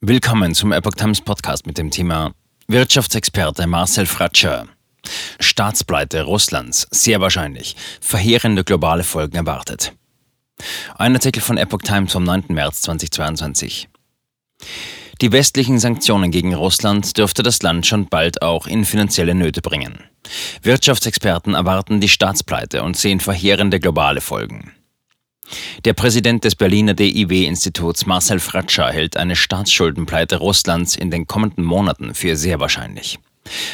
Willkommen zum Epoch Times Podcast mit dem Thema Wirtschaftsexperte Marcel Fratscher. Staatspleite Russlands, sehr wahrscheinlich. Verheerende globale Folgen erwartet. Ein Artikel von Epoch Times vom 9. März 2022. Die westlichen Sanktionen gegen Russland dürfte das Land schon bald auch in finanzielle Nöte bringen. Wirtschaftsexperten erwarten die Staatspleite und sehen verheerende globale Folgen. Der Präsident des Berliner DIW-Instituts Marcel Fratscher hält eine Staatsschuldenpleite Russlands in den kommenden Monaten für sehr wahrscheinlich.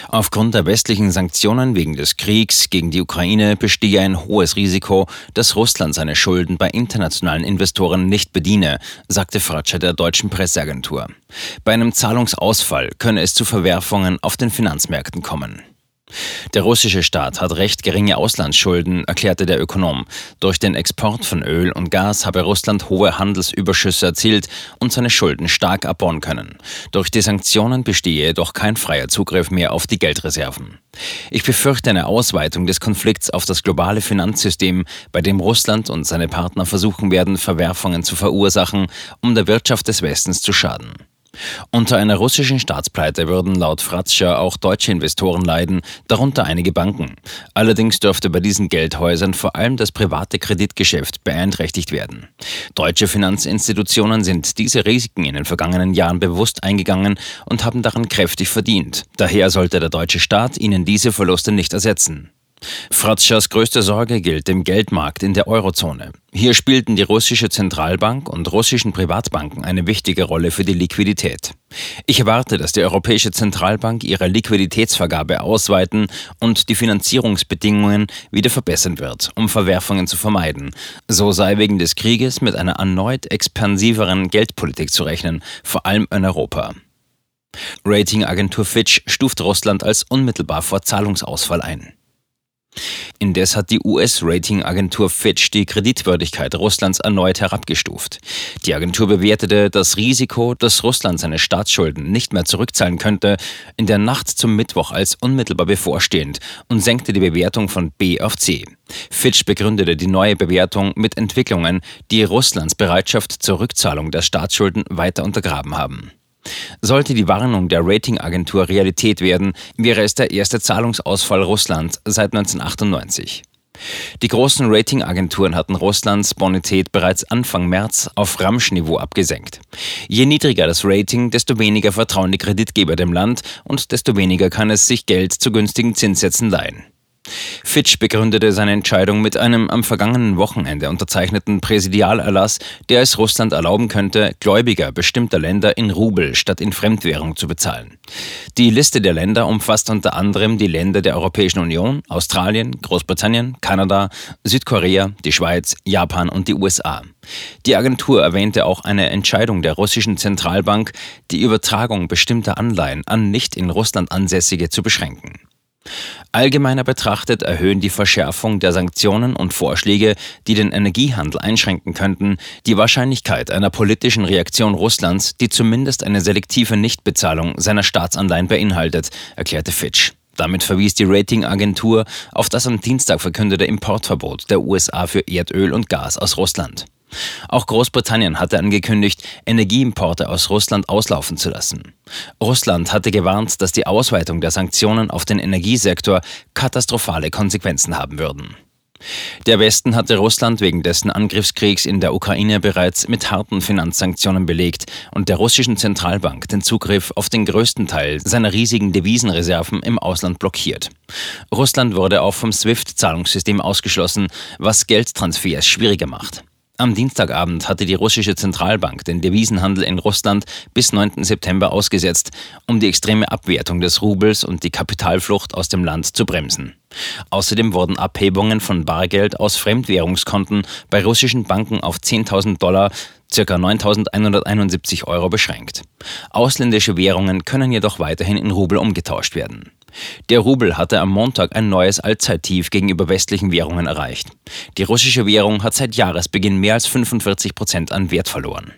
Aufgrund der westlichen Sanktionen wegen des Kriegs gegen die Ukraine bestehe ein hohes Risiko, dass Russland seine Schulden bei internationalen Investoren nicht bediene, sagte Fratscher der deutschen Presseagentur. Bei einem Zahlungsausfall könne es zu Verwerfungen auf den Finanzmärkten kommen. Der russische Staat hat recht geringe Auslandsschulden, erklärte der Ökonom. Durch den Export von Öl und Gas habe Russland hohe Handelsüberschüsse erzielt und seine Schulden stark abbauen können. Durch die Sanktionen bestehe jedoch kein freier Zugriff mehr auf die Geldreserven. Ich befürchte eine Ausweitung des Konflikts auf das globale Finanzsystem, bei dem Russland und seine Partner versuchen werden, Verwerfungen zu verursachen, um der Wirtschaft des Westens zu schaden. Unter einer russischen Staatspleite würden laut Fratscher auch deutsche Investoren leiden, darunter einige Banken. Allerdings dürfte bei diesen Geldhäusern vor allem das private Kreditgeschäft beeinträchtigt werden. Deutsche Finanzinstitutionen sind diese Risiken in den vergangenen Jahren bewusst eingegangen und haben daran kräftig verdient. Daher sollte der deutsche Staat ihnen diese Verluste nicht ersetzen. Fratschers größte Sorge gilt dem Geldmarkt in der Eurozone. Hier spielten die russische Zentralbank und russischen Privatbanken eine wichtige Rolle für die Liquidität. Ich erwarte, dass die Europäische Zentralbank ihre Liquiditätsvergabe ausweiten und die Finanzierungsbedingungen wieder verbessern wird, um Verwerfungen zu vermeiden. So sei wegen des Krieges mit einer erneut expansiveren Geldpolitik zu rechnen, vor allem in Europa. Ratingagentur Fitch stuft Russland als unmittelbar vor Zahlungsausfall ein. Indes hat die US-Ratingagentur Fitch die Kreditwürdigkeit Russlands erneut herabgestuft. Die Agentur bewertete das Risiko, dass Russland seine Staatsschulden nicht mehr zurückzahlen könnte, in der Nacht zum Mittwoch als unmittelbar bevorstehend und senkte die Bewertung von B auf C. Fitch begründete die neue Bewertung mit Entwicklungen, die Russlands Bereitschaft zur Rückzahlung der Staatsschulden weiter untergraben haben. Sollte die Warnung der Ratingagentur Realität werden, wäre es der erste Zahlungsausfall Russlands seit 1998. Die großen Ratingagenturen hatten Russlands Bonität bereits Anfang März auf Ramschniveau abgesenkt. Je niedriger das Rating, desto weniger vertrauen die Kreditgeber dem Land und desto weniger kann es sich Geld zu günstigen Zinssätzen leihen. Fitch begründete seine Entscheidung mit einem am vergangenen Wochenende unterzeichneten Präsidialerlass, der es Russland erlauben könnte, Gläubiger bestimmter Länder in Rubel statt in Fremdwährung zu bezahlen. Die Liste der Länder umfasst unter anderem die Länder der Europäischen Union, Australien, Großbritannien, Kanada, Südkorea, die Schweiz, Japan und die USA. Die Agentur erwähnte auch eine Entscheidung der russischen Zentralbank, die Übertragung bestimmter Anleihen an nicht in Russland ansässige zu beschränken. Allgemeiner betrachtet erhöhen die Verschärfung der Sanktionen und Vorschläge, die den Energiehandel einschränken könnten, die Wahrscheinlichkeit einer politischen Reaktion Russlands, die zumindest eine selektive Nichtbezahlung seiner Staatsanleihen beinhaltet, erklärte Fitch. Damit verwies die Ratingagentur auf das am Dienstag verkündete Importverbot der USA für Erdöl und Gas aus Russland. Auch Großbritannien hatte angekündigt, Energieimporte aus Russland auslaufen zu lassen. Russland hatte gewarnt, dass die Ausweitung der Sanktionen auf den Energiesektor katastrophale Konsequenzen haben würden. Der Westen hatte Russland wegen dessen Angriffskriegs in der Ukraine bereits mit harten Finanzsanktionen belegt und der russischen Zentralbank den Zugriff auf den größten Teil seiner riesigen Devisenreserven im Ausland blockiert. Russland wurde auch vom SWIFT-Zahlungssystem ausgeschlossen, was Geldtransfers schwieriger macht. Am Dienstagabend hatte die russische Zentralbank den Devisenhandel in Russland bis 9. September ausgesetzt, um die extreme Abwertung des Rubels und die Kapitalflucht aus dem Land zu bremsen. Außerdem wurden Abhebungen von Bargeld aus Fremdwährungskonten bei russischen Banken auf 10.000 Dollar, ca. 9.171 Euro beschränkt. Ausländische Währungen können jedoch weiterhin in Rubel umgetauscht werden. Der Rubel hatte am Montag ein neues Allzeittief gegenüber westlichen Währungen erreicht. Die russische Währung hat seit Jahresbeginn mehr als 45 Prozent an Wert verloren.